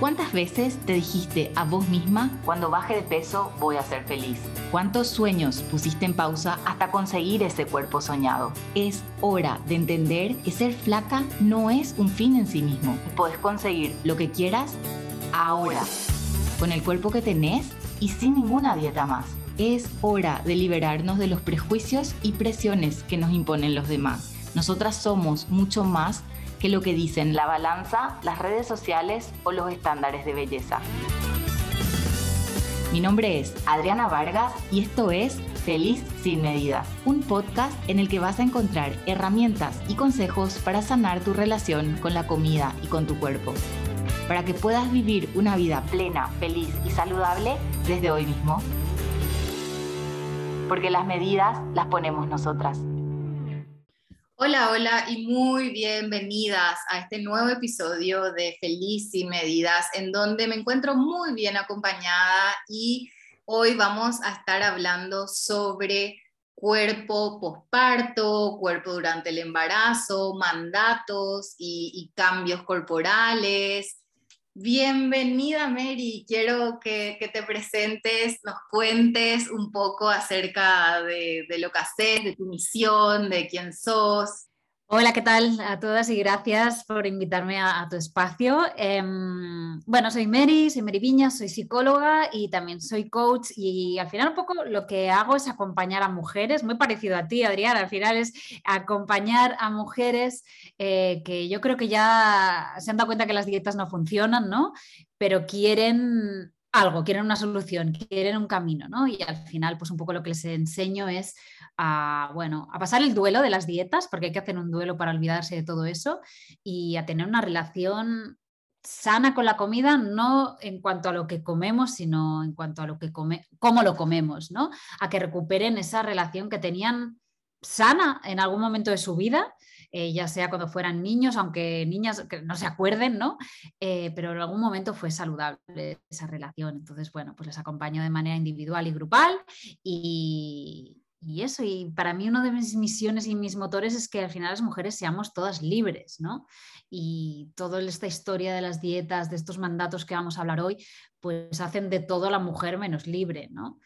¿Cuántas veces te dijiste a vos misma, cuando baje de peso voy a ser feliz? ¿Cuántos sueños pusiste en pausa hasta conseguir ese cuerpo soñado? Es hora de entender que ser flaca no es un fin en sí mismo. Puedes conseguir lo que quieras ahora, con el cuerpo que tenés y sin ninguna dieta más. Es hora de liberarnos de los prejuicios y presiones que nos imponen los demás. Nosotras somos mucho más que lo que dicen la balanza, las redes sociales o los estándares de belleza. Mi nombre es Adriana Vargas y esto es Feliz sin medidas, un podcast en el que vas a encontrar herramientas y consejos para sanar tu relación con la comida y con tu cuerpo, para que puedas vivir una vida plena, feliz y saludable desde hoy mismo. Porque las medidas las ponemos nosotras. Hola, hola y muy bienvenidas a este nuevo episodio de Feliz y Medidas, en donde me encuentro muy bien acompañada y hoy vamos a estar hablando sobre cuerpo posparto, cuerpo durante el embarazo, mandatos y, y cambios corporales, Bienvenida Mary, quiero que, te presentes, nos cuentes un poco acerca de, de, lo que haces, de tu misión, de quién sos. Hola, ¿qué tal a todas y gracias por invitarme a, tu espacio? Em, bueno, soy Mary, soy Mary Viña, soy psicóloga y también soy coach y al final un poco lo que hago es acompañar a mujeres, muy parecido a ti, Adriana, al final es acompañar a mujeres eh, que yo creo que ya se han dado cuenta que las dietas no funcionan, ¿no? Pero quieren algo, quieren una solución, quieren un camino, ¿no? Y al final, pues un poco lo que les enseño es a, bueno, a pasar el duelo de las dietas, porque hay que hacer un duelo para olvidarse de todo eso, y a tener una relación sana con la comida, no en cuanto a lo que comemos, sino en cuanto a lo que come, cómo lo comemos, ¿no? A que recuperen esa relación que tenían sana en algún momento de su vida eh, ya sea cuando fueran niños, aunque niñas que no se acuerden, ¿no? Eh, pero en algún momento fue saludable esa relación. Entonces, bueno, pues les acompaño de manera individual y grupal y, y eso, y para mí una de mis misiones y mis motores es que al final las mujeres seamos todas libres, ¿no? Y toda esta historia de las dietas, de estos mandatos que vamos a hablar hoy, pues hacen de todo la mujer menos libre, ¿no?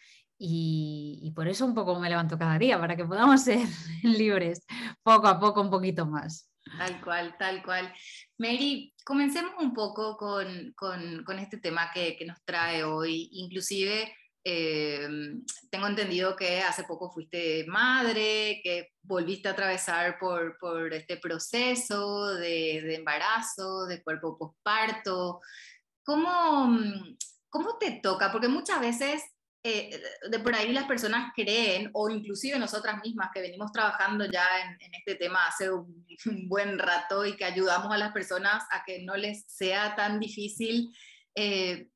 Y, por eso un poco me levanto cada día, para que podamos ser libres poco a poco, un poquito más. Tal cual, tal cual. Mary, comencemos un poco con, con, este tema que, nos trae hoy. Inclusive, eh, tengo entendido que hace poco fuiste madre, que volviste a atravesar por, por este proceso de, de embarazo, de cuerpo posparto. ¿Cómo, ¿Cómo te toca? Porque muchas veces eh, de por ahí las personas creen, o inclusive nosotras mismas que venimos trabajando ya en, este tema hace un, buen rato y que ayudamos a las personas a que no les sea tan difícil, eh,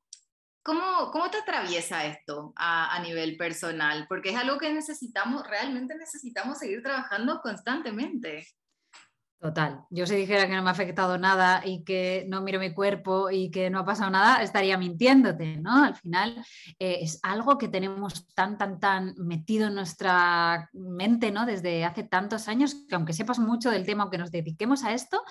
¿cómo, ¿cómo, te atraviesa esto a, a nivel personal? Porque es algo que necesitamos, realmente necesitamos seguir trabajando constantemente. Total. Yo si dijera que no me ha afectado nada y que no miro mi cuerpo y que no ha pasado nada, estaría mintiéndote, ¿no? Al final eh, es algo que tenemos tan, tan, tan metido en nuestra mente, ¿no? Desde hace tantos años que aunque sepas mucho del tema, aunque nos dediquemos a esto,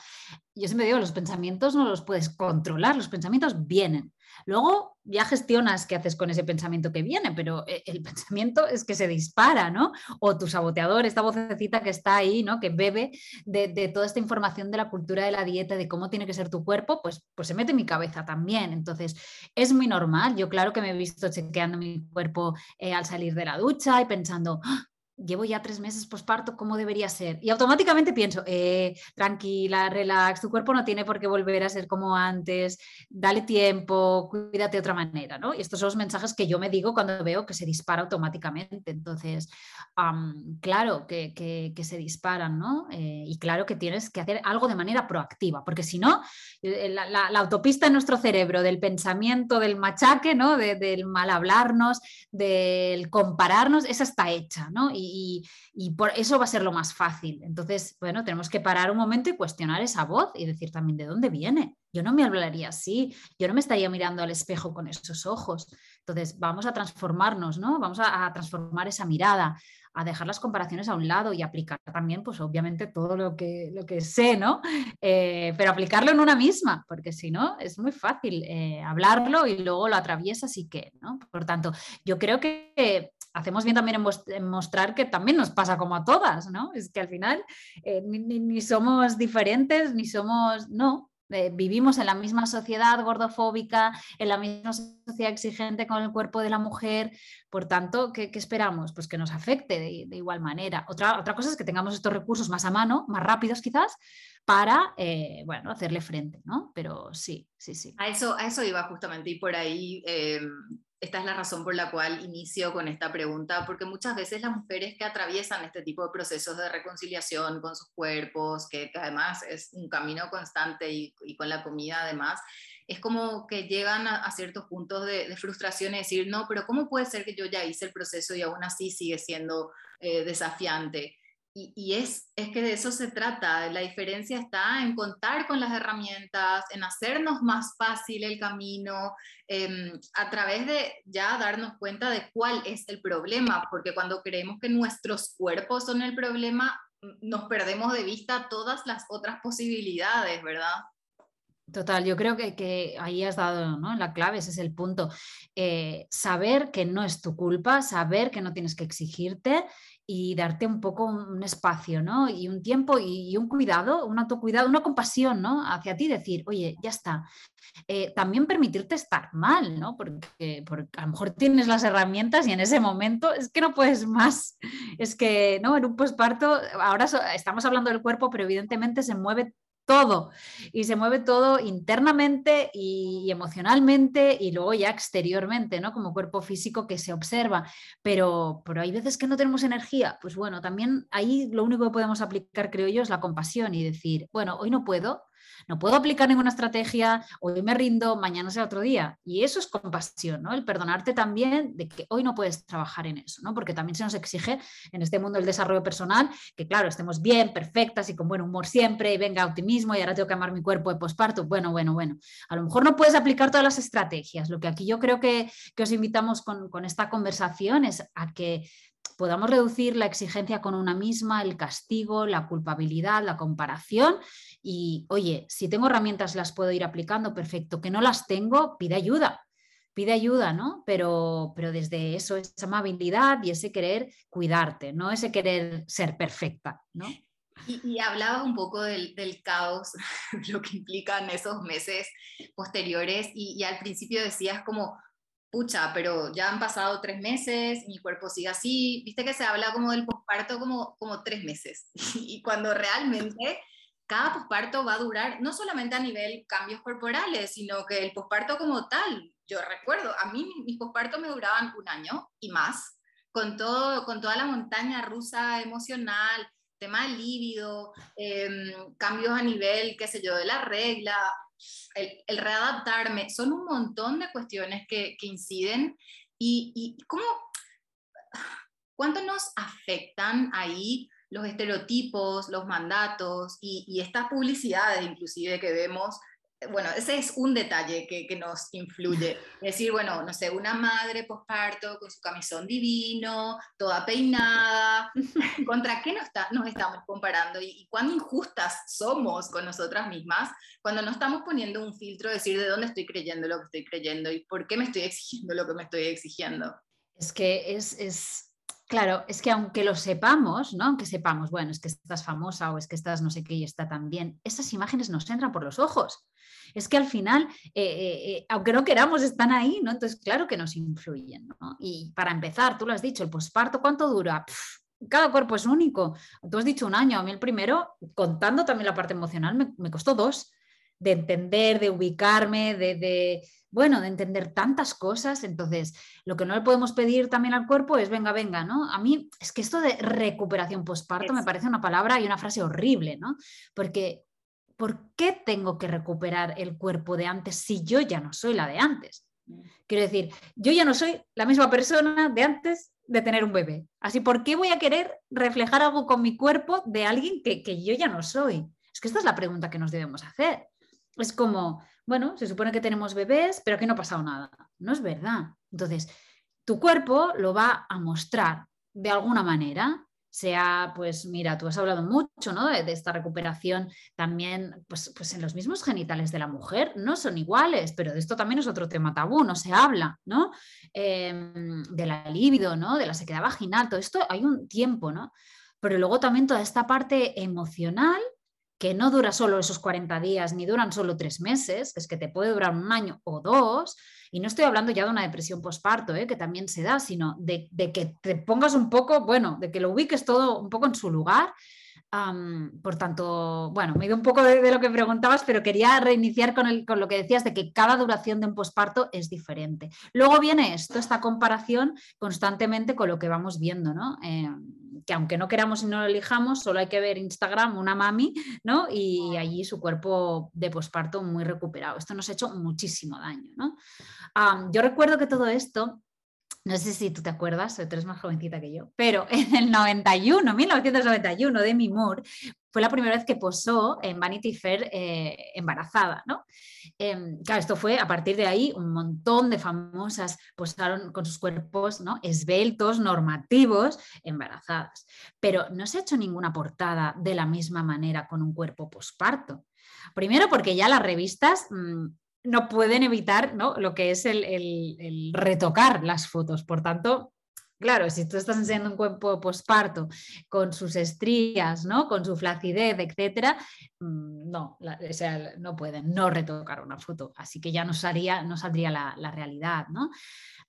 yo siempre digo, los pensamientos no los puedes controlar, los pensamientos vienen. Luego ya gestionas qué haces con ese pensamiento que viene, pero eh, el pensamiento es que se dispara, ¿no? O tu saboteador, esta vocecita que está ahí, ¿no? Que bebe de, toda esta información de la cultura de la dieta, de cómo tiene que ser tu cuerpo, pues, pues se mete en mi cabeza también. Entonces, es muy normal. Yo claro que me he visto chequeando mi cuerpo eh, al salir de la ducha y pensando, ¡Ah! Llevo ya tres meses posparto, ¿cómo debería ser? Y automáticamente pienso, eh, tranquila, relax, tu cuerpo no tiene por qué volver a ser como antes, dale tiempo, cuídate de otra manera, ¿no? Y estos son los mensajes que yo me digo cuando veo que se dispara automáticamente. Entonces, claro que, que, se disparan, ¿no? Eh, y claro que tienes que hacer algo de manera proactiva, porque si no, eh, la, autopista en nuestro cerebro del pensamiento, del machaque, ¿no? del mal hablarnos, del compararnos, esa está hecha, ¿no? Por eso va a ser lo más fácil. Entonces, bueno, tenemos que parar un momento y cuestionar esa voz y decir también de dónde viene. Yo no me hablaría así, yo no me estaría mirando al espejo con esos ojos. Entonces, vamos a transformarnos, ¿no? Vamos a, transformar esa mirada, a dejar las comparaciones a un lado y aplicar también, pues obviamente, todo lo que, lo que sé, ¿no? Eh, pero aplicarlo en una misma, porque si no, es muy fácil eh, hablarlo y luego lo atraviesas y qué, ¿no? Por tanto, yo creo que hacemos bien también en, mostrar que también nos pasa como a todas, ¿no? Es que al final eh, ni, somos diferentes, ni somos, no, eh, vivimos en la misma sociedad gordofóbica, en la misma sociedad exigente con el cuerpo de la mujer, por tanto, ¿qué, esperamos? Pues que nos afecte de, igual manera. Otra, otra cosa es que tengamos estos recursos más a mano, más rápidos quizás, para, eh, bueno, hacerle frente, ¿no? Pero sí, sí, sí. A eso, a eso iba justamente y por ahí esta es la razón por la cual inicio con esta pregunta, porque muchas veces las mujeres que atraviesan este tipo de procesos de reconciliación con sus cuerpos, que, además es un camino constante y, con la comida además, es como que llegan a, ciertos puntos de, frustración y decir, no, pero ¿cómo puede ser que yo ya hice el proceso y aún así sigue siendo eh, desafiante? Y, es, es, que de eso se trata. La diferencia está en contar con las herramientas, en hacernos más fácil el camino, em, a través de ya darnos cuenta de cuál es el problema, porque cuando creemos que nuestros cuerpos son el problema, nos perdemos de vista todas las otras posibilidades, ¿verdad? Total, yo creo que, ahí has dado ¿no? la clave, ese es el punto. Eh, saber que no es tu culpa, saber que no tienes que exigirte y darte un poco un, espacio, ¿no? Y un tiempo y, un cuidado, un autocuidado, una compasión, ¿no? Hacia ti, decir, oye, ya está. Eh, también permitirte estar mal, ¿no? Porque, porque, a lo mejor tienes las herramientas y en ese momento es que no puedes más. Es que, ¿no? En un posparto, ahora estamos hablando del cuerpo, pero evidentemente se mueve todo. Y se mueve todo internamente y, emocionalmente y luego ya exteriormente, ¿no? Como cuerpo físico que se observa. Pero, pero hay veces que no tenemos energía. Pues bueno, también ahí lo único que podemos aplicar, creo yo, es la compasión y decir, bueno, hoy no puedo, no puedo aplicar ninguna estrategia, hoy me rindo, mañana será otro día. Y eso es compasión, ¿no? El perdonarte también de que hoy no puedes trabajar en eso, ¿no? Porque también se nos exige en este mundo del desarrollo personal que, claro, estemos bien, perfectas y con buen humor siempre, y venga optimismo y ahora tengo que amar mi cuerpo de posparto. Bueno, bueno, bueno. A lo mejor no puedes aplicar todas las estrategias. Lo que aquí yo creo que, que os invitamos con, con esta conversación es a que podamos reducir la exigencia con una misma, el castigo, la culpabilidad, la comparación y, oye, si tengo herramientas las puedo ir aplicando, perfecto. Que no las tengo, pide ayuda. Pide ayuda, ¿no? Pero, pero desde eso, esa amabilidad y ese querer cuidarte, no ese querer ser perfecta, ¿no? Y, hablabas un poco del, caos, lo que implican esos meses posteriores, y, al principio decías como, pucha, pero ya han pasado tres meses, mi cuerpo sigue así, viste que se habla como del posparto como, como tres meses, y cuando realmente cada posparto va a durar no solamente a nivel cambios corporales, sino que el posparto como tal. Yo recuerdo, a mí mis pospartos me duraban un año y más, con, todo, con toda la montaña rusa emocional, tema lívido, em, cambios a nivel, qué sé yo, de la regla, el, readaptarme, son un montón de cuestiones que, inciden y, y cómo, cuánto nos afectan ahí los estereotipos, los mandatos y, estas publicidades inclusive que vemos, bueno, ese es un detalle que, que, nos influye. Es decir, bueno, no sé, una madre posparto con su camisón divino, toda peinada, ¿contra qué nos, está, nos estamos comparando? Y, y, cuán injustas somos con nosotras mismas cuando no estamos poniendo un filtro de decir de dónde estoy creyendo lo que estoy creyendo y por qué me estoy exigiendo lo que me estoy exigiendo. Es que es, es Claro, es que aunque lo sepamos, ¿no? Aunque sepamos, bueno, es que estás famosa o es que estás no sé qué y está tan bien, esas imágenes nos entran por los ojos. Es que al final, eh, eh, eh, aunque no queramos, están ahí, ¿no? Entonces, claro que nos influyen, ¿no? Y para empezar, tú lo has dicho, el posparto, ¿cuánto dura? cada cuerpo es único. Tú has dicho un año, a mí el primero, contando también la parte emocional, me, costó dos, de entender, de ubicarme, de bueno, de entender tantas cosas. Entonces, lo que no le podemos pedir también al cuerpo es, venga, venga, ¿no? A mí es que esto de recuperación postparto me parece una palabra y una frase horrible, ¿no? Porque, ¿por qué tengo que recuperar el cuerpo de antes si yo ya no soy la de antes? Mm. Quiero decir, yo ya no soy la misma persona de antes de tener un bebé. Así, ¿por qué voy a querer reflejar algo con mi cuerpo de alguien que, que yo ya no soy? Es que esta es la pregunta que nos debemos hacer. Es como, bueno, se supone que tenemos bebés, pero aquí no ha pasado nada. No es verdad. Entonces, tu cuerpo lo va a mostrar de alguna manera sea, pues mira, tú has hablado mucho ¿no? de, esta recuperación también, pues, pues en los mismos genitales de la mujer, no son iguales, pero de esto también es otro tema tabú, no se habla, ¿no? Em, de la libido, ¿no? De la sequedad vaginal, todo esto hay un tiempo, ¿no? Pero luego también toda esta parte emocional que no dura solo esos 40 días ni duran solo tres meses, es que te puede durar un año o dos, y no estoy hablando ya de una depresión postparto, ¿eh? que también se da, sino de, que te pongas un poco, bueno, de que lo ubiques todo un poco en su lugar. por tanto, bueno, me he ido un poco de, lo que preguntabas, pero quería reiniciar con, el, con, lo que decías de que cada duración de un posparto es diferente. Luego viene esto, esta comparación constantemente con lo que vamos viendo, ¿no? Eh, que aunque no queramos y no lo elijamos, solo hay que ver Instagram, una mami, ¿no? Y allí su cuerpo de posparto muy recuperado. Esto nos ha hecho muchísimo daño, ¿no? yo recuerdo que todo esto no sé si tú te acuerdas, tú eres más jovencita que yo, pero en el 91, 1991, Demi Moore fue la primera vez que posó en Vanity Fair eh, embarazada, ¿no? Em, claro, esto fue a partir de ahí un montón de famosas posaron con sus cuerpos ¿no? esbeltos, normativos, embarazadas. Pero no se ha hecho ninguna portada de la misma manera con un cuerpo posparto. Primero porque ya las revistas mm, no pueden evitar ¿no? lo que es el, retocar las fotos. Por tanto, Claro, si tú estás enseñando un cuerpo posparto con sus estrías, ¿no? con su flacidez, etcétera, mm, no, no pueden no retocar una foto. Así que ya no, no saldría la, la realidad. ¿no?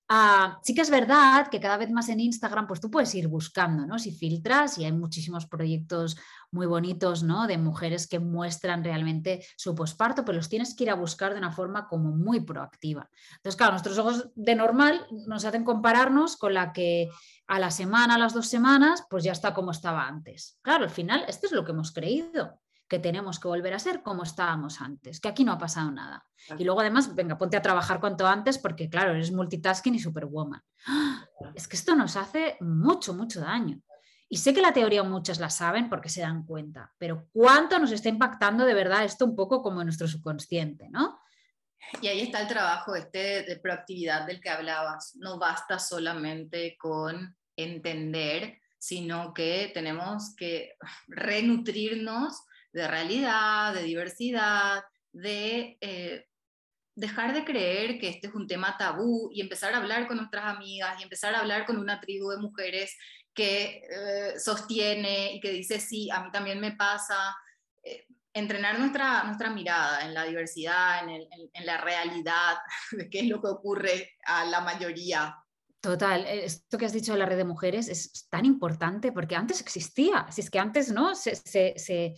Ah, sí que es verdad que cada vez más en Instagram, pues tú puedes ir buscando, ¿no? Si filtras y hay muchísimos proyectos muy bonitos, ¿no? De mujeres que muestran realmente su posparto, pero los tienes que ir a buscar de una forma como muy proactiva. Entonces, claro, nuestros ojos de normal nos hacen compararnos con la que a la semana, a las dos semanas, pues ya está como estaba antes. Claro, al final, esto es lo que hemos creído que tenemos que volver a ser como estábamos antes, que aquí no ha pasado nada. Y luego además, venga, ponte a trabajar cuanto antes porque claro, eres multitasking y superwoman. Es que esto nos hace mucho, mucho daño. Y sé que la teoría muchas la saben porque se dan cuenta, pero ¿cuánto nos está impactando de verdad esto un poco como en nuestro subconsciente, ¿no? Y ahí está el trabajo este de proactividad del que hablabas. No basta solamente con entender, sino que tenemos que renutrirnos de realidad, de diversidad, de eh, dejar de creer que este es un tema tabú y empezar a hablar con nuestras amigas y empezar a hablar con una tribu de mujeres que eh, sostiene y que dice, sí, a mí también me pasa. Eh, entrenar nuestra, nuestra mirada en la diversidad, en, en la realidad de qué es lo que ocurre a la mayoría Total, eh, esto que has dicho de la red de mujeres es tan importante porque antes existía, si es que antes ¿no? se, se, se,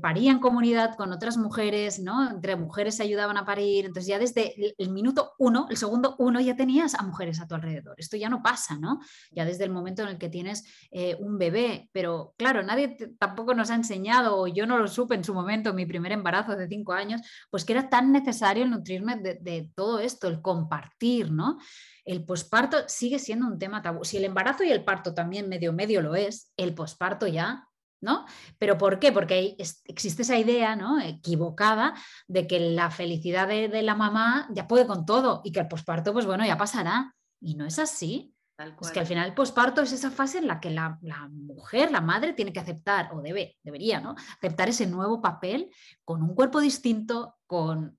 paría en comunidad con otras mujeres, ¿no? entre mujeres se ayudaban a parir, entonces ya desde el, minuto uno, el segundo uno ya tenías a mujeres a tu alrededor, esto ya no pasa, ¿no? ya desde el momento en el que tienes eh, un bebé, pero claro, nadie tampoco nos ha enseñado, o yo no lo supe en su momento, mi primer embarazo de cinco años, pues que era tan necesario nutrirme de, de todo esto, el compartir, ¿no? el posparto sigue siendo un tema tabú. Si el embarazo y el parto también medio medio lo es, el posparto ya, ¿no? ¿Pero por qué? Porque existe esa idea ¿no? equivocada de que la felicidad de, la mamá ya puede con todo y que el posparto, pues bueno, ya pasará. Y no es así. Es que al final el posparto es esa fase en la que la, la, mujer, la madre, tiene que aceptar, o debe, debería, ¿no? Aceptar ese nuevo papel con un cuerpo distinto, con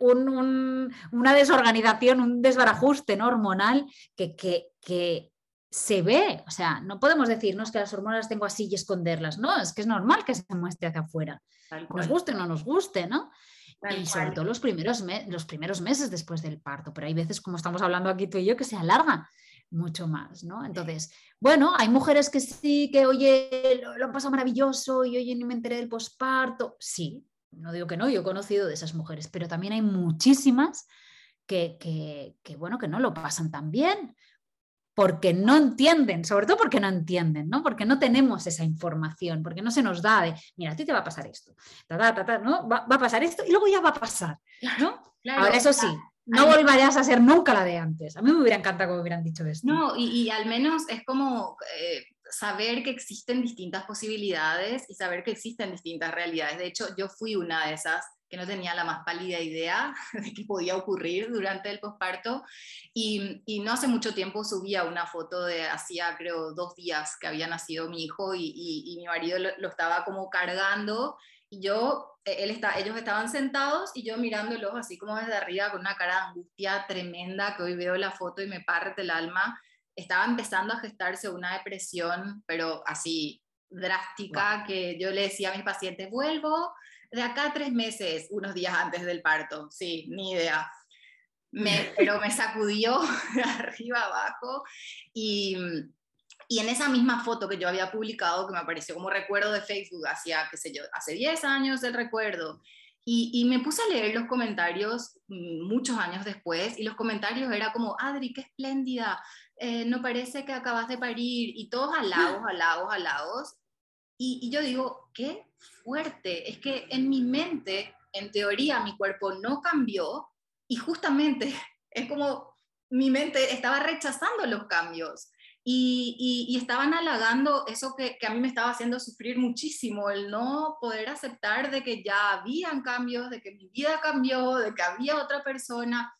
una desorganización, un desbarajuste hormonal que, se ve. O sea, no podemos decir, no es que las hormonas tengo así y esconderlas. No, es que es normal que se muestre hacia afuera. Nos guste o no nos guste, ¿no? y sobre todo los primeros, los primeros meses después del parto. Pero hay veces, como estamos hablando aquí tú y yo, que se alarga mucho más, ¿no? Entonces, bueno, hay mujeres que sí, que oye, lo, lo han pasado maravilloso y oye, ni me enteré del posparto. Sí, no digo que no, yo he conocido de esas mujeres, pero también hay muchísimas que, que, bueno, que no lo pasan tan bien, porque no entienden, sobre todo porque no entienden, ¿no? Porque no tenemos esa información, porque no se nos da de, mira, a ti te va a pasar esto, ¿no? Va, a pasar esto y luego ya va a pasar, ¿no? Ahora, eso sí, no volverías a ser nunca la de antes. A mí me hubiera encantado que me hubieran dicho esto. No, y, al menos es como eh, saber que existen distintas posibilidades y saber que existen distintas realidades. De hecho, yo fui una de esas que no tenía la más pálida idea de que podía ocurrir durante el posparto. Y, y, no hace mucho tiempo subía una foto de hacía, creo, dos días que había nacido mi hijo y, y, mi marido lo, estaba como cargando. Y yo, eh, él está, ellos estaban sentados y yo mirándolos así como desde arriba con una cara de angustia tremenda que hoy veo la foto y me parte el alma. Estaba empezando a gestarse una depresión, pero así drástica, que yo le decía a mis pacientes, vuelvo de acá a tres meses, unos días antes del parto, sí, ni idea. Me, pero me sacudió de arriba abajo y, y, en esa misma foto que yo había publicado, que me apareció como recuerdo de Facebook, hacía, qué sé yo, hace 10 años el recuerdo, y, y, me puse a leer los comentarios mm, muchos años después, y los comentarios era como, Adri, qué espléndida, eh, no parece que acabas de parir, y todos halagos, halagos, halagos. Y, y yo digo, qué fuerte, es que en mi mente, en teoría, mi cuerpo no cambió y justamente es como mi mente estaba rechazando los cambios y, y, estaban halagando eso que, que, a mí me estaba haciendo sufrir muchísimo, el no poder aceptar de que ya habían cambios, de que mi vida cambió, de que había otra persona.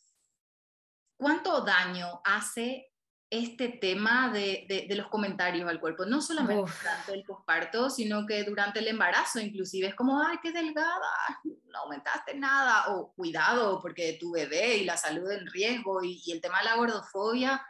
¿Cuánto daño hace este tema de, de, los comentarios al cuerpo, no solamente durante el posparto, sino que durante el embarazo inclusive, es como, ay, qué delgada, no aumentaste nada, o cuidado porque tu bebé y la salud en riesgo y, el tema de la gordofobia,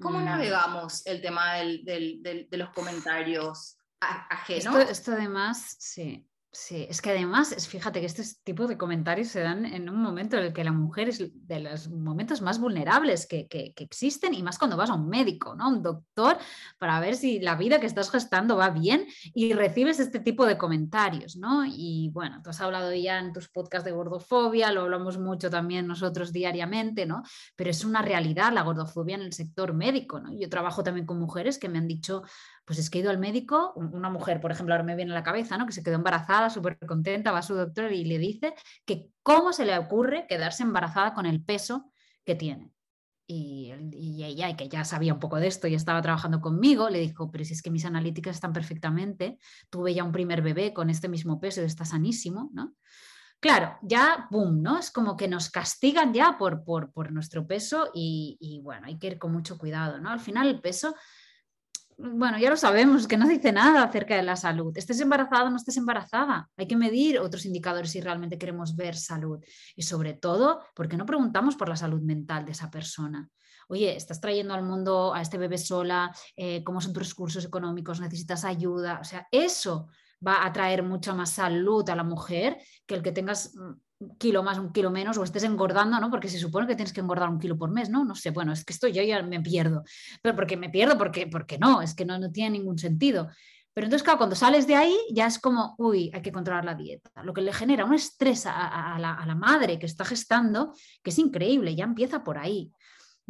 ¿cómo mm. navegamos el tema del, del, de los comentarios ajenos? Esto, esto además, sí, Sí, es que además, fíjate que este tipo de comentarios se dan en un momento en el que la mujer es de los momentos más vulnerables que, existen y más cuando vas a un médico, ¿no? Un doctor para ver si la vida que estás gestando va bien y recibes este tipo de comentarios, ¿no? Y bueno, tú has hablado ya en tus podcasts de gordofobia, lo hablamos mucho también nosotros diariamente, ¿no? Pero es una realidad la gordofobia en el sector médico, ¿no? Yo trabajo también con mujeres que me han dicho, pues es que he ido al médico, una mujer, por ejemplo, ahora me viene a la cabeza, ¿no? Que se quedó embarazada, súper contenta, va a su doctor y le dice que cómo se le ocurre quedarse embarazada con el peso que tiene. Y, ella, que ya sabía un poco de esto y estaba trabajando conmigo, le dijo, pero si es que mis analíticas están perfectamente, tuve ya un primer bebé con este mismo peso y está sanísimo, ¿no? Claro, ya, boom, ¿no? Es como que nos castigan ya por, por, por nuestro peso y, y, bueno, hay que ir con mucho cuidado, ¿no? Al final el peso bueno, ya lo sabemos, que no dice nada acerca de la salud. Estés embarazada o no estés embarazada. Hay que medir otros indicadores si realmente queremos ver salud. Y sobre todo, porque no preguntamos por la salud mental de esa persona? Oye, estás trayendo al mundo a este bebé sola, eh, cómo son tus recursos económicos, necesitas ayuda. O sea, eso va a traer mucha más salud a la mujer que el que tengas mm, un kilo más, un kilo menos, o estés engordando, ¿no? Porque se supone que tienes que engordar un kilo por mes, ¿no? No sé, bueno, es que esto yo ya me pierdo. Pero porque me pierdo, porque, porque no, es que no, no tiene ningún sentido. Pero entonces, claro, cuando sales de ahí ya es como, uy, hay que controlar la dieta. Lo que le genera un estrés a, la, a la madre que está gestando, que es increíble, ya empieza por ahí.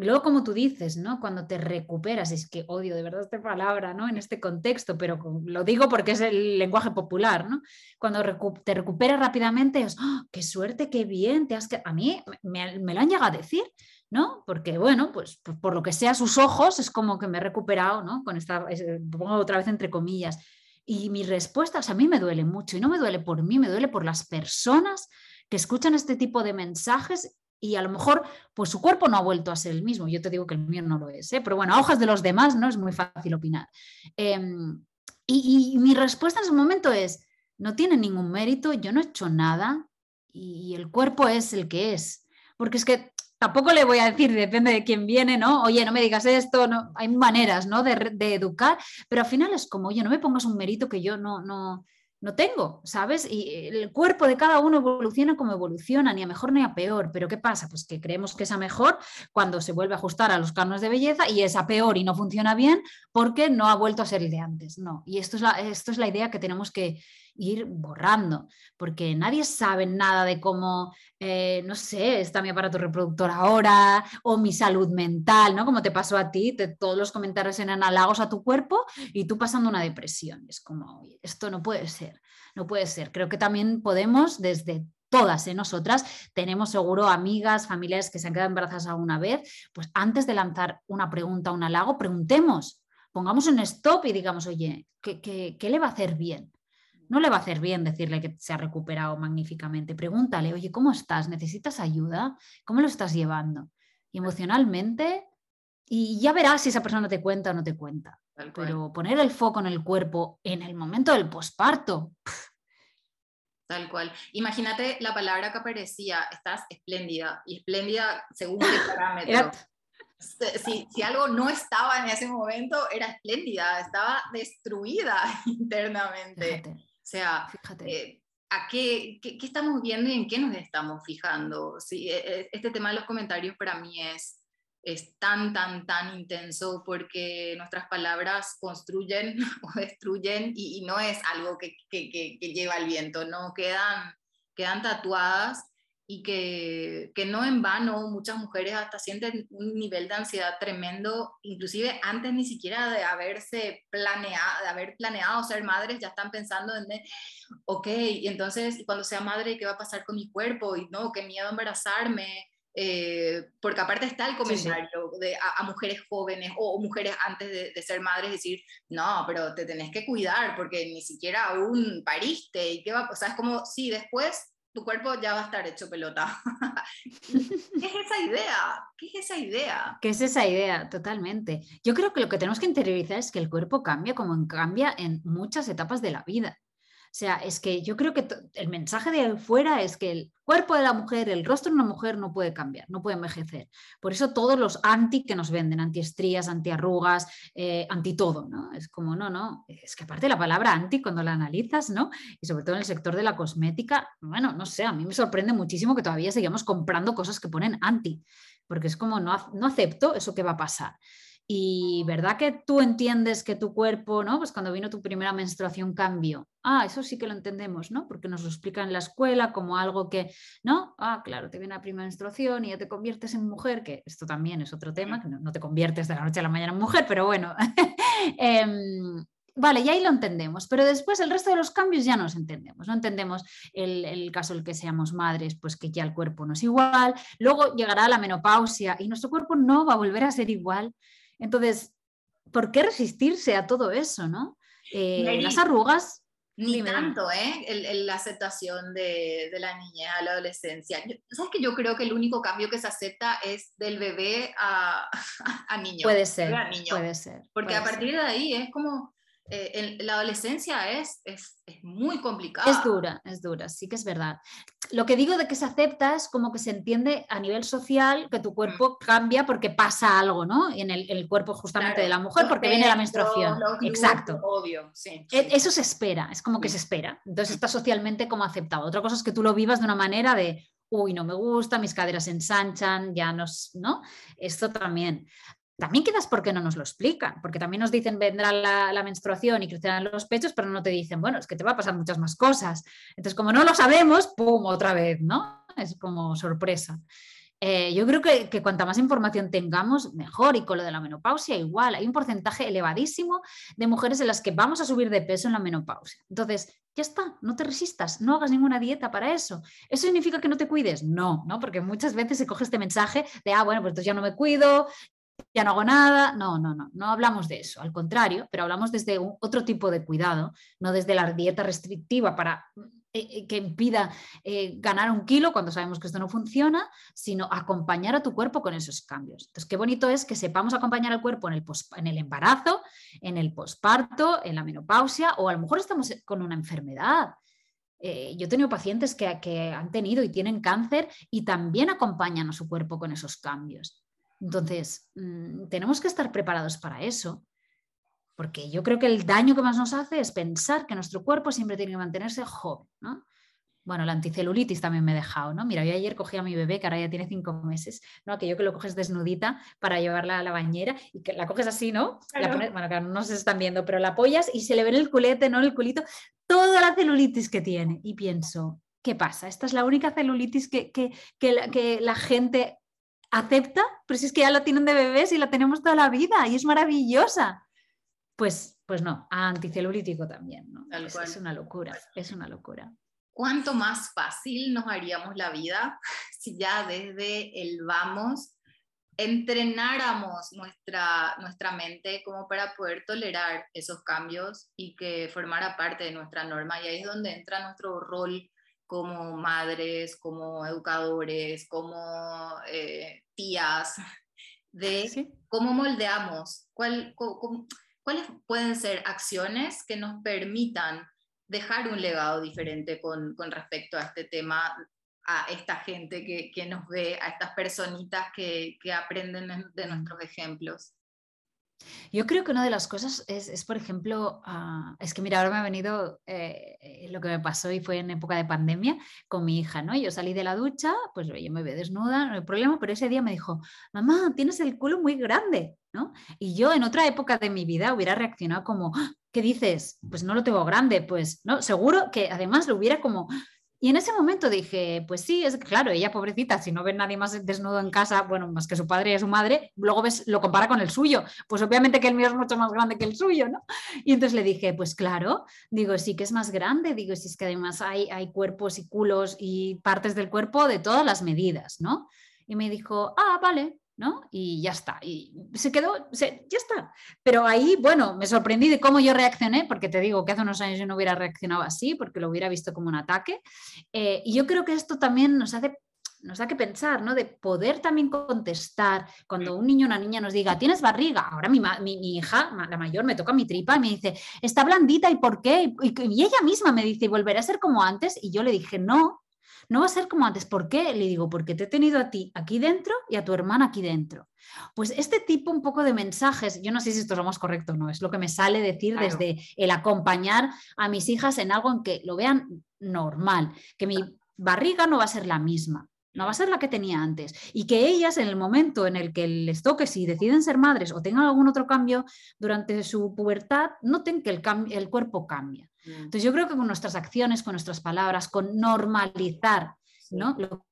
Y luego, como tú dices, ¿no? Cuando te recuperas, es que odio de verdad esta palabra, ¿no? En este contexto, pero lo digo porque es el lenguaje popular, ¿no? Cuando te recuperas rápidamente, es, ¡oh, qué suerte, qué bien, te has que... A mí me, lo han llegado a decir, ¿no? Porque, bueno, pues, pues, por lo que sea sus ojos, es como que me he recuperado, ¿no? Con esta, pongo otra vez entre comillas. Y mi respuesta, a mí me duele mucho, y no me duele por mí, me duele por las personas que escuchan este tipo de mensajes y a lo mejor pues su cuerpo no ha vuelto a ser el mismo. Yo te digo que el mío no lo es, ¿eh? pero bueno, a hojas de los demás no es muy fácil opinar. Em, y, mi respuesta en ese momento es, no tiene ningún mérito, yo no he hecho nada y el cuerpo es el que es. Porque es que tampoco le voy a decir, depende de quién viene, ¿no? Oye, no me digas esto, no, hay maneras, ¿no? De, educar, pero al final es como, oye, no me pongas un mérito que yo no, no tengo, ¿sabes? Y el cuerpo de cada uno evoluciona como evoluciona, ni a mejor ni a peor. Pero ¿qué pasa? Pues que creemos que es a mejor cuando se vuelve a ajustar a los cánones de belleza y es a peor y no funciona bien porque no ha vuelto a ser el de antes. No. Y esto es la, esto es la idea que tenemos que, ir borrando, porque nadie sabe nada de cómo, eh, no sé, está mi aparato reproductor ahora o mi salud mental, ¿no? Como te pasó a ti, todos los comentarios eran halagos a tu cuerpo y tú pasando una depresión. Es como, esto no puede ser, no puede ser. Creo que también podemos desde todas ¿eh? nosotras tenemos seguro amigas, familiares que se han quedado embarazadas alguna vez, pues antes de lanzar una pregunta, un halago, preguntemos, pongamos un stop y digamos, oye, ¿qué, qué, qué le va a hacer bien? No le va a hacer bien decirle que se ha recuperado magníficamente. Pregúntale, oye, ¿cómo estás? ¿Necesitas ayuda? ¿Cómo lo estás llevando? Y emocionalmente, y ya verás si esa persona te cuenta o no te cuenta. Pero poner el foco en el cuerpo en el momento del posparto. Tal cual. Imagínate la palabra que aparecía, estás espléndida, y espléndida según qué parámetro. Si, si, algo no estaba en ese momento, era espléndida, estaba destruida internamente. o sea, eh, ¿a qué, qué, qué, estamos viendo y en qué nos estamos fijando? Sí, e, e, este tema de los comentarios para mí es, es tan, tan, tan intenso porque nuestras palabras construyen o destruyen y, no es algo que, que, que, lleva el viento, ¿no? Quedan, quedan tatuadas y que, que, no en vano muchas mujeres hasta sienten un nivel de ansiedad tremendo, inclusive antes ni siquiera de haberse planeado, de haber planeado ser madres, ya están pensando en, ok, y entonces cuando sea madre, ¿qué va a pasar con mi cuerpo? Y no, qué miedo embarazarme, eh, porque aparte está el comentario De, a, mujeres jóvenes o, mujeres antes de, ser madres decir, no, pero te tenés que cuidar porque ni siquiera aún pariste y qué va, o sea, es como, sí, después tu cuerpo ya va a estar hecho pelota. ¿Qué es esa idea? ¿Qué es esa idea? ¿Qué es esa idea? Totalmente. Yo creo que lo que tenemos que interiorizar es que el cuerpo cambia como cambia en muchas etapas de la vida. Sea, es que yo creo que el mensaje de afuera es que el cuerpo de la mujer, el rostro de una mujer no puede cambiar, no puede envejecer. Por eso todos los anti que nos venden, antiestrías, antiarrugas, eh, anti todo, ¿no? Es como, no, no, es que aparte la palabra anti cuando la analizas, ¿no? Y sobre todo en el sector de la cosmética, bueno, no sé, a mí me sorprende muchísimo que todavía sigamos comprando cosas que ponen anti, porque es como, no, no acepto eso que va a pasar. Y verdad que tú entiendes que tu cuerpo, ¿no? Pues cuando vino tu primera menstruación cambió. Ah, eso sí que lo entendemos, ¿no? Porque nos lo explican en la escuela como algo que, ¿no? Ah, claro, te viene la primera menstruación y ya te conviertes en mujer, que esto también es otro tema, que no, te conviertes de la noche a la mañana en mujer, pero bueno. Em, vale, y ahí lo entendemos, pero después el resto de los cambios ya no los entendemos. No entendemos el, el caso el que seamos madres, pues que ya el cuerpo no es igual. Luego llegará la menopausia y nuestro cuerpo no va a volver a ser igual entonces, ¿por qué resistirse a todo eso, no? Eh, las arrugas. Ni tanto, ¿eh? la aceptación de, la niña a la adolescencia. ¿Sabes que yo creo que el único cambio que se acepta es del bebé a, niño? Puede ser, puede ser. Porque a partir de ahí es como, eh, la adolescencia es, es, muy complicada. Es dura, es dura, sí que es verdad. Lo que digo de que se acepta es como que se entiende a nivel social que tu cuerpo mm. cambia porque pasa algo, ¿no? En el, cuerpo justamente de la mujer, porque viene la menstruación. Exacto. Obvio, sí, e, Eso se espera, es como que se espera. Entonces está socialmente como aceptado. Otra cosa es que tú lo vivas de una manera de, uy, no me gusta, mis caderas se ensanchan, ya no, ¿no? Esto también también quedas porque no nos lo explican, porque también nos dicen vendrá la, menstruación y crecerán los pechos, pero no te dicen, bueno, es que te va a pasar muchas más cosas. Entonces, como no lo sabemos, ¡pum! otra vez, ¿no? Es como sorpresa. Eh, yo creo que, que, cuanta más información tengamos, mejor. Y con lo de la menopausia, igual. Hay un porcentaje elevadísimo de mujeres en las que vamos a subir de peso en la menopausia. Entonces, ya está, no te resistas, no hagas ninguna dieta para eso. ¿Eso significa que no te cuides? No, ¿no? Porque muchas veces se coge este mensaje de, ah, bueno, pues entonces ya no me cuido, ya no hago nada. No, no, no, no hablamos de eso, al contrario, pero hablamos desde otro tipo de cuidado, no desde la dieta restrictiva para eh, eh, que impida eh, ganar un kilo cuando sabemos que esto no funciona, sino acompañar a tu cuerpo con esos cambios. Entonces, qué bonito es que sepamos acompañar al cuerpo en el, en el embarazo, en el posparto, en la menopausia, o a lo mejor estamos con una enfermedad. yo he tenido pacientes que, que han tenido y tienen cáncer y también acompañan a su cuerpo con esos cambios. Entonces, mm, tenemos que estar preparados para eso, porque yo creo que el daño que más nos hace es pensar que nuestro cuerpo siempre tiene que mantenerse joven, ¿no? Bueno, la anticelulitis también me he dejado, ¿no? Mira, yo ayer cogí a mi bebé, que ahora ya tiene cinco meses, ¿no? Aquello que lo coges desnudita para llevarla a la bañera y que la coges así, ¿no? bueno, claro, no se están viendo, pero la apoyas y se le ve el culete, ¿no? El culito, toda la celulitis que tiene. Y pienso, ¿qué pasa? Esta es la única celulitis que, que, que la gente acepta, pero si es que ya la tienen de bebés y la tenemos toda la vida y es maravillosa. Pues, pues no, anticelulítico también, ¿no? Es, una locura, es una locura. ¿Cuánto más fácil nos haríamos la vida si ya desde el vamos entrenáramos nuestra, nuestra mente como para poder tolerar esos cambios y que formara parte de nuestra norma. Y ahí es donde entra nuestro rol como madres, como educadores, como eh, tías, de cómo moldeamos, cuál, cuáles pueden ser acciones que nos permitan dejar un legado diferente con, con respecto a este tema a esta gente que, que nos ve, a estas personitas que, que aprenden de nuestros ejemplos. Yo creo que una de las cosas es, es por ejemplo, uh, es que mira, ahora me ha venido eh, lo que me pasó y fue en época de pandemia con mi hija, ¿no? Yo salí de la ducha, pues yo me veo desnuda, no hay problema, pero ese día me dijo, mamá, tienes el culo muy grande, ¿no? Y yo en otra época de mi vida hubiera reaccionado como, ah, ¿qué dices? Pues no lo tengo grande, pues, ¿no? Seguro que además lo hubiera como, y en ese momento dije, pues sí, es claro, ella pobrecita, si no ve nadie más desnudo en casa, bueno, más que su padre y su madre, luego ves, lo compara con el suyo. Pues obviamente que el mío es mucho más grande que el suyo, ¿no? Y entonces le dije, pues claro, digo, sí que es más grande, digo, si es que además hay, hay cuerpos y culos y partes del cuerpo de todas las medidas, ¿no? Y me dijo, ah, vale, ¿no? Y ya está. Y se quedó, ya está. Pero ahí, bueno, me sorprendí de cómo yo reaccioné, porque te digo que hace unos años yo no hubiera reaccionado así, porque lo hubiera visto como un ataque. Eh, y yo creo que esto también nos hace nos da que pensar, ¿no? De poder también contestar cuando un niño o una niña nos diga, ¿tienes barriga? Ahora mi, mi, hija, la mayor, me toca mi tripa y me dice, está blandita, ¿y por qué? Y, y ella misma me dice, ¿y volverá a ser como antes? Y yo le dije, no, no va a ser como antes. ¿Por qué? Le digo, porque te he tenido a ti aquí dentro y a tu hermana aquí dentro. Pues este tipo un poco de mensajes, yo no sé si esto es lo más correcto o no, es lo que me sale decir desde el acompañar a mis hijas en algo en que lo vean normal, que mi barriga no va a ser la misma, no va a ser la que tenía antes. Y que ellas, en el momento en el que les toque, si deciden ser madres o tengan algún otro cambio durante su pubertad, noten que el, el cuerpo cambia. Mm. Entonces yo creo que con nuestras acciones, con nuestras palabras, con normalizar ¿no? lo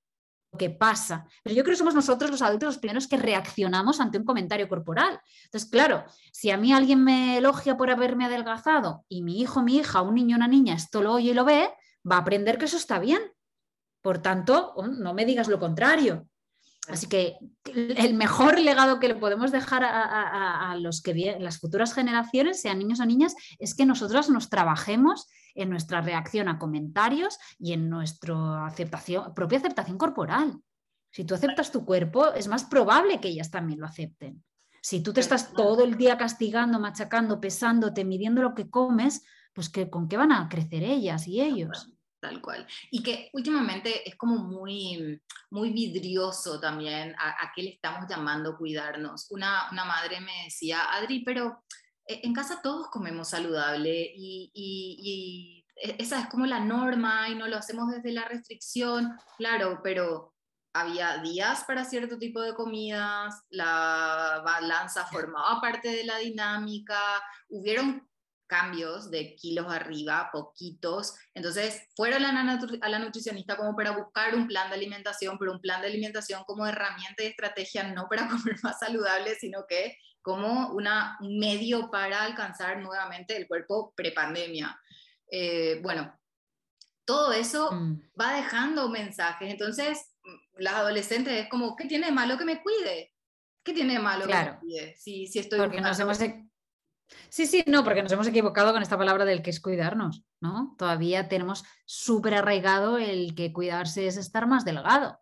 que pasa. Pero yo creo que somos nosotros los adultos los primeros que reaccionamos ante un comentario corporal. Entonces, claro, si a mí alguien me elogia por haberme adelgazado y mi hijo, mi hija, un niño, una niña esto lo oye y lo ve, va a aprender que eso está bien. Por tanto, no me digas lo contrario. Así que el mejor legado que le podemos dejar a, los que las futuras generaciones, sean niños o niñas, es que nosotros nos trabajemos en nuestra reacción a comentarios y en nuestra aceptación, propia aceptación corporal. Si tú aceptas tu cuerpo, es más probable que ellas también lo acepten. Si tú te estás todo el día castigando, machacando, pesándote, midiendo lo que comes, pues que, ¿con qué van a crecer ellas y ellos? Tal cual. Y que últimamente es como muy, muy vidrioso también a, qué le estamos llamando cuidarnos. Una, una, madre me decía, Adri, pero eh, en casa todos comemos saludable y, y, e, esa es como la norma y no lo hacemos desde la restricción. Claro, pero había días para cierto tipo de comidas, la balanza formaba parte de la dinámica, hubieron cambios de kilos arriba, poquitos. Entonces fueron a la, a la nutricionista como para buscar un plan de alimentación, pero un plan de alimentación como herramienta y estrategia no para comer más saludable, sino que como una, un medio para alcanzar nuevamente el cuerpo prepandemia. Eh, bueno, todo eso mm. va dejando mensajes. Entonces, las adolescentes es como, ¿qué tiene de malo que me cuide? ¿Qué tiene de malo que me cuide? Si, si estoy Porque nos hemos, Sí, sí, no, porque nos hemos equivocado con esta palabra del que es cuidarnos, ¿no? Todavía tenemos súper arraigado el que cuidarse es estar más delgado.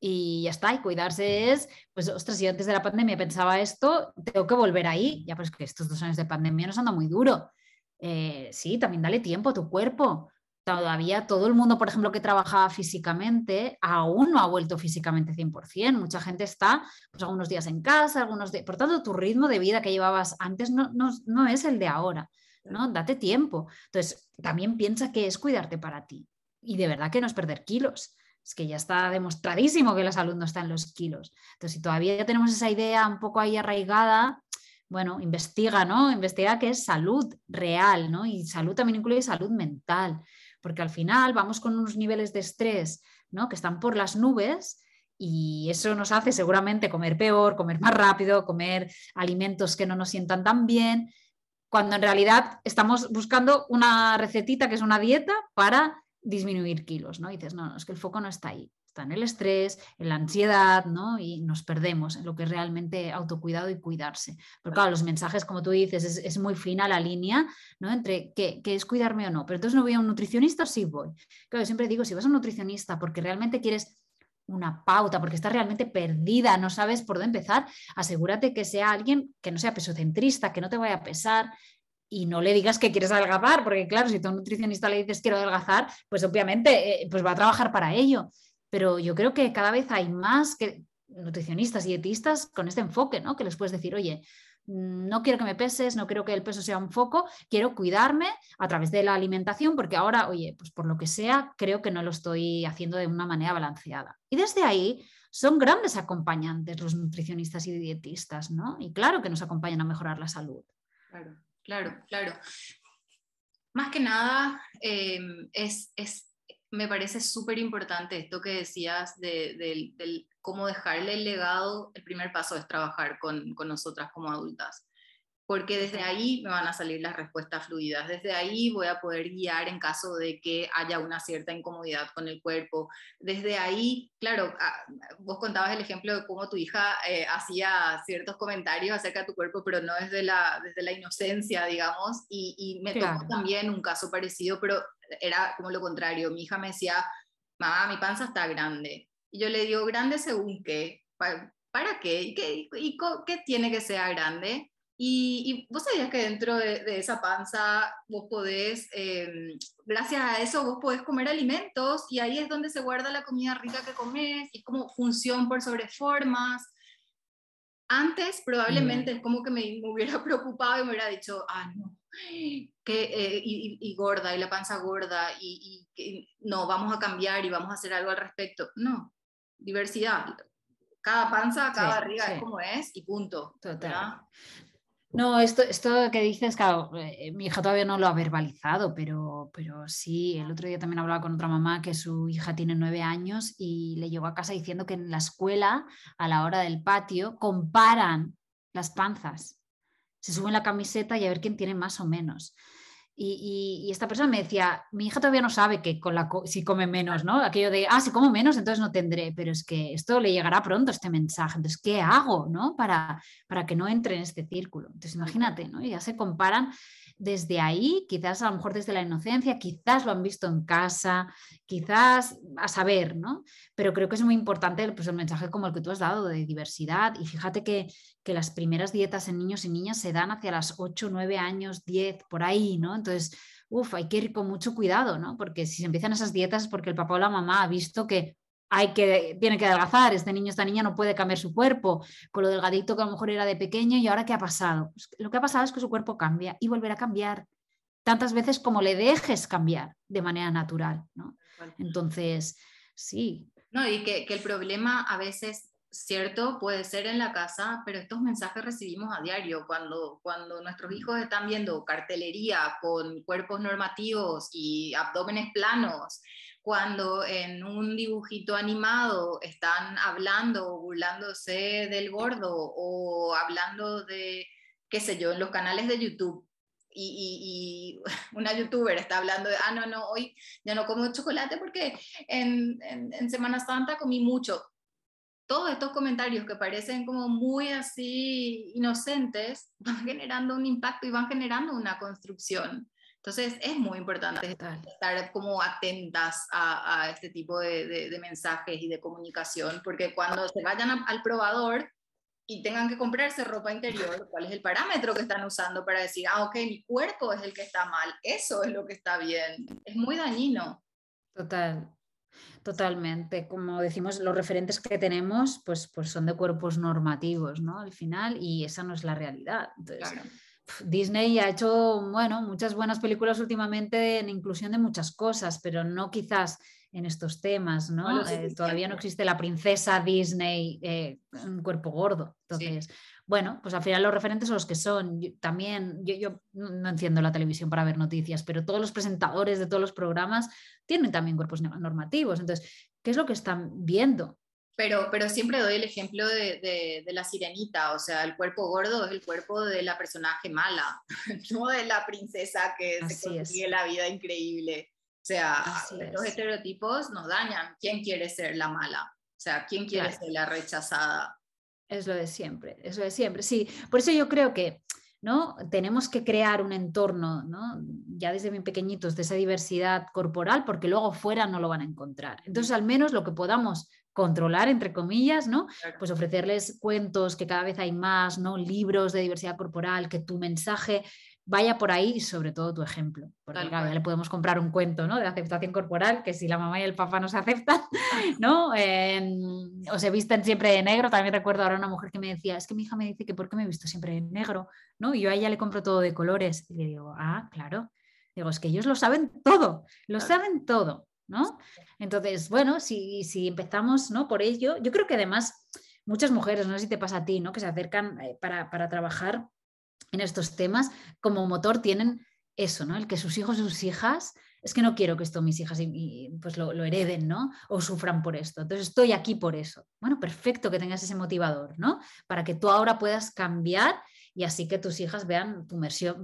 Y ya está, y cuidarse es, pues, ostras, si antes de la pandemia pensaba esto, tengo que volver ahí. Ya, pues que estos dos años de pandemia nos anda muy duro. Eh, sí, también dale tiempo a tu cuerpo todavía todo el mundo, por ejemplo, que trabajaba físicamente, aún no ha vuelto físicamente 100%. Mucha gente está pues, algunos días en casa, algunos de... Por tanto, tu ritmo de vida que llevabas antes no, no, es el de ahora. ¿no? Date tiempo. Entonces, también piensa que es cuidarte para ti. Y de verdad que no es perder kilos. Es que ya está demostradísimo que la salud no está en los kilos. Entonces, si todavía tenemos esa idea un poco ahí arraigada, bueno, investiga, ¿no? Investiga qué es salud real, ¿no? Y salud también incluye salud mental porque al final vamos con unos niveles de estrés ¿no? que están por las nubes y eso nos hace seguramente comer peor, comer más rápido, comer alimentos que no nos sientan tan bien, cuando en realidad estamos buscando una recetita que es una dieta para disminuir kilos, ¿no? Y dices, no, no, es que el foco no está ahí, está en el estrés, en la ansiedad, ¿no? Y nos perdemos en lo que es realmente autocuidado y cuidarse. Pero claro, los mensajes, como tú dices, es, muy fina la línea, ¿no? Entre qué, es cuidarme o no. Pero entonces no voy a un nutricionista sí voy. Claro, siempre digo, si vas a un nutricionista porque realmente quieres una pauta, porque estás realmente perdida, no sabes por dónde empezar, asegúrate que sea alguien que no sea pesocentrista, que no te vaya a pesar, y no le digas que quieres adelgazar, porque claro, si tú a un nutricionista le dices quiero adelgazar, pues obviamente eh, pues va a trabajar para ello. Pero yo creo que cada vez hay más nutricionistas y dietistas con este enfoque, ¿no? Que les puedes decir, oye, mm, no quiero que me peses, no quiero que el peso sea un foco, quiero cuidarme a través de la alimentación, porque ahora, oye, pues por lo que sea, creo que no lo estoy haciendo de una manera balanceada. Y desde ahí son grandes acompañantes los nutricionistas y dietistas, ¿no? Y claro que nos acompañan a mejorar la salud. Claro. Claro, claro. Más que nada, em, es, me parece súper importante esto que decías de, cómo dejarle el legado. El primer paso es trabajar con, con nosotras como adultas porque desde ahí me van a salir las respuestas fluidas, desde ahí voy a poder guiar en caso de que haya una cierta incomodidad con el cuerpo, desde ahí, claro, ah, vos contabas el ejemplo de cómo tu hija eh, hacía ciertos comentarios acerca de tu cuerpo, pero no desde la, desde la inocencia, digamos, y, me tocó también un caso parecido, pero era como lo contrario, mi hija me decía, mamá, mi panza está grande, y yo le digo, grande según qué, ¿para, qué? ¿Y qué, y qué tiene que ser grande? Y, vos sabías que dentro de, esa panza vos podés, em, gracias a eso, vos podés comer alimentos y ahí es donde se guarda la comida rica que comes y como función por sobre formas. Antes probablemente es como que me, hubiera preocupado y me hubiera dicho, ah, no, que, eh, y, gorda, y la panza gorda, y, no, vamos a cambiar y vamos a hacer algo al respecto. No, diversidad. Cada panza, cada barriga es como es y punto. Total. No, esto, esto que dices, claro, eh, mi hija todavía no lo ha verbalizado, pero, pero sí, el otro día también hablaba con otra mamá que su hija tiene nueve años y le llegó a casa diciendo que en la escuela, a la hora del patio, comparan las panzas. Se suben la camiseta y a ver quién tiene más o menos. Y, esta persona me decía, mi hija todavía no sabe que con la si come menos, ¿no? Aquello de, ah, si como menos, entonces no tendré, pero es que esto le llegará pronto, este mensaje. Entonces, ¿qué hago, ¿no? Para, para que no entre en este círculo. Entonces, imagínate, ¿no? Ya se comparan desde ahí, quizás a lo mejor desde la inocencia, quizás lo han visto en casa, quizás a saber, ¿no? Pero creo que es muy importante pues, el mensaje como el que tú has dado de diversidad y fíjate que, que las primeras dietas en niños y niñas se dan hacia las 8, 9 años, 10, por ahí, ¿no? Entonces, uff, hay que ir con mucho cuidado, ¿no? Porque si se empiezan esas dietas es porque el papá o la mamá ha visto que hay que, tiene que adelgazar, este niño, esta niña no puede cambiar su cuerpo, con lo delgadito que a lo mejor era de pequeño y ahora ¿qué ha pasado? Lo que ha pasado es que su cuerpo cambia y volverá a cambiar tantas veces como le dejes cambiar de manera natural, ¿no? Entonces, sí. No, y que, que el problema a veces cierto, puede ser en la casa, pero estos mensajes recibimos a diario cuando, cuando nuestros hijos están viendo cartelería con cuerpos normativos y abdómenes planos cuando en un dibujito animado están hablando, burlándose del gordo o hablando de, qué sé yo, en los canales de YouTube. Y, una youtuber está hablando de, ah, no, no, hoy ya no como chocolate porque en, en Semana Santa comí mucho. Todos estos comentarios que parecen como muy así inocentes van generando un impacto y van generando una construcción. Entonces es muy importante estar como atentas a, este tipo de, mensajes y de comunicación, porque cuando se vayan al probador y tengan que comprarse ropa interior, ¿cuál es el parámetro que están usando para decir, ah, ok, mi cuerpo es el que está mal, eso es lo que está bien? Es muy dañino. Total, Totalmente, como decimos, los referentes que tenemos pues, pues son de cuerpos normativos, ¿no? Al final, y esa no es la realidad. Entonces, Disney ha hecho, bueno, muchas buenas películas últimamente en inclusión de muchas cosas, pero no quizás en estos temas, ¿no? Eh, todavía no existe la princesa Disney, eh, un cuerpo gordo. Entonces, bueno, pues al final los referentes son los que son. también, yo, yo, no enciendo la televisión para ver noticias, pero todos los presentadores de todos los programas tienen también cuerpos normativos. Entonces, ¿qué es lo que están viendo? Pero, pero siempre doy el ejemplo de, de, la sirenita, o sea, el cuerpo gordo es el cuerpo de la personaje mala, no de la princesa que se consigue la vida increíble. O sea, los estereotipos nos dañan. ¿Quién quiere ser la mala? O sea, ¿quién quiere ser la rechazada? Es lo de siempre, es lo de siempre. Sí, por eso yo creo que ¿no? Tenemos que crear un entorno, ¿no? ya desde bien pequeñitos, de esa diversidad corporal, porque luego fuera no lo van a encontrar. Entonces, al menos lo que podamos controlar, entre comillas, ¿no? Pues ofrecerles cuentos, que cada vez hay más, ¿no? Libros de diversidad corporal, que tu mensaje vaya por ahí y sobre todo tu ejemplo. Porque claro, ya le podemos comprar un cuento ¿no? de aceptación corporal, que si la mamá y el papá no se aceptan, ¿no? o se visten siempre de negro. También recuerdo ahora una mujer que me decía, es que mi hija me dice que por qué me he visto siempre de negro, ¿no? Y yo a ella le compro todo de colores. Y le digo, ah, claro. Digo, es que ellos lo saben todo, lo saben todo, ¿no? Entonces, bueno, si, si empezamos, ¿no? Por ello, yo creo que además muchas mujeres, no sé si te pasa a ti, ¿no? Que se acercan eh, para, para trabajar en estos temas, como motor tienen eso, ¿no? El que sus hijos sus hijas, es que no quiero que esto mis hijas y, pues lo, hereden, ¿no? O sufran por esto. Entonces estoy aquí por eso. Bueno, perfecto que tengas ese motivador. Para que tú ahora puedas cambiar y así que tus hijas vean tu,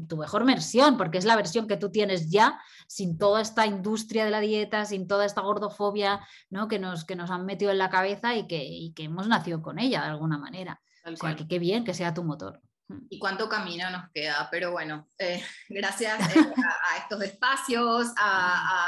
tu mejor versión, porque es la versión que tú tienes ya, sin toda esta industria de la dieta, sin toda esta gordofobia ¿no? que, nos, que nos han metido en la cabeza y que, y que hemos nacido con ella de alguna manera. O sea, que qué bien que sea tu motor. Mm. y cuánto camino nos queda. Pero bueno, eh, gracias eh, a, estos espacios, a,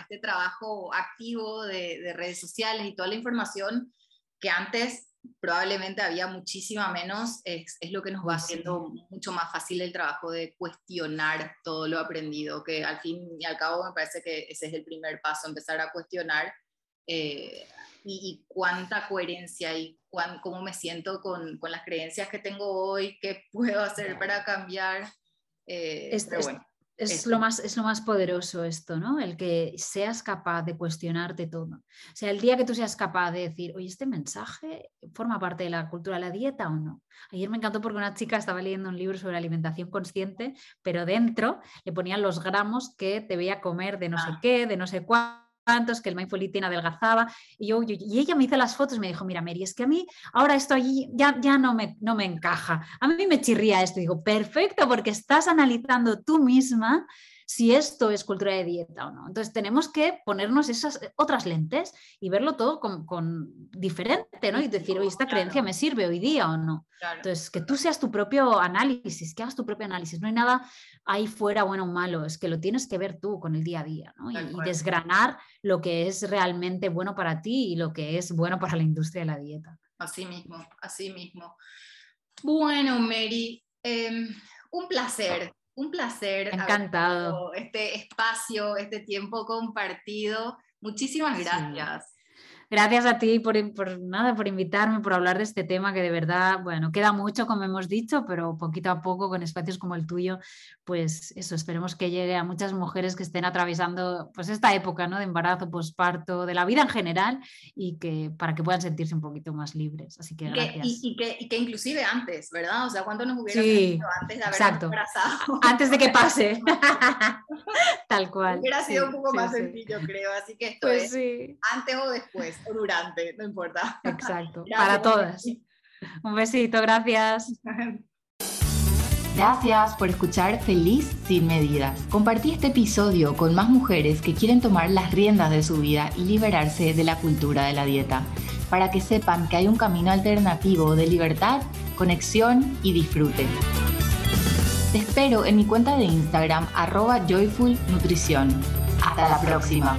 este trabajo activo de, redes sociales y toda la información que antes probablemente había muchísima menos, es, lo que nos va haciendo mucho más fácil el trabajo de cuestionar todo lo aprendido, que al fin y al cabo me parece que ese es el primer paso, empezar a cuestionar eh, y, cuánta coherencia y cómo me siento con, con, las creencias que tengo hoy, qué puedo hacer para cambiar. Eh, es, es, lo más, es lo más poderoso esto, ¿no? El que seas capaz de cuestionarte todo. O sea, el día que tú seas capaz de decir, oye, este mensaje forma parte de la cultura de la dieta o no. Ayer me encantó porque una chica estaba leyendo un libro sobre alimentación consciente, pero dentro le ponían los gramos que debía comer de no sé ah. qué, de no sé cuánto que el mindful eating adelgazaba. Y, yo, y ella me hizo las fotos y me dijo, mira, Mary, es que a mí ahora esto allí ya, ya no, me, no me encaja. A mí me chirría esto. digo, perfecto, porque estás analizando tú misma si esto es cultura de dieta o no. Entonces tenemos que ponernos esas eh, otras lentes y verlo todo con, diferente, ¿no? Y decir, oye, esta creencia me sirve hoy día o no. Entonces, que tú seas tu propio análisis, que hagas tu propio análisis. No hay nada ahí fuera bueno o malo, es que lo tienes que ver tú con el día a día, ¿no? Y, desgranar lo que es realmente bueno para ti y lo que es bueno para la industria de la dieta. Así mismo, así mismo. Bueno, Mary, em, un placer un placer. Encantado. Este espacio, este tiempo compartido. Muchísimas gracias. Gracias a ti por, nada, por invitarme, por hablar de este tema que de verdad, bueno, queda mucho, como hemos dicho, pero poquito a poco con espacios como el tuyo, pues eso, esperemos que llegue a muchas mujeres que estén atravesando pues esta época ¿no? de embarazo, posparto, de la vida en general y que para que puedan sentirse un poquito más libres. Así que gracias. Y, que, inclusive antes, ¿verdad? O sea, ¿cuánto nos hubiera sí, antes de haber exacto. Antes de que pase. Tal cual. Hubiera sido un poco más sencillo, creo. Así que esto pues es antes o después o durante, no importa. Exacto, para todas. Un besito, gracias. Gracias por escuchar Feliz sin medidas. Compartí este episodio con más mujeres que quieren tomar las riendas de su vida y liberarse de la cultura de la dieta, para que sepan que hay un camino alternativo de libertad, conexión y disfrute. Te espero en mi cuenta de Instagram arroba joyfulnutrición. Hasta la próxima.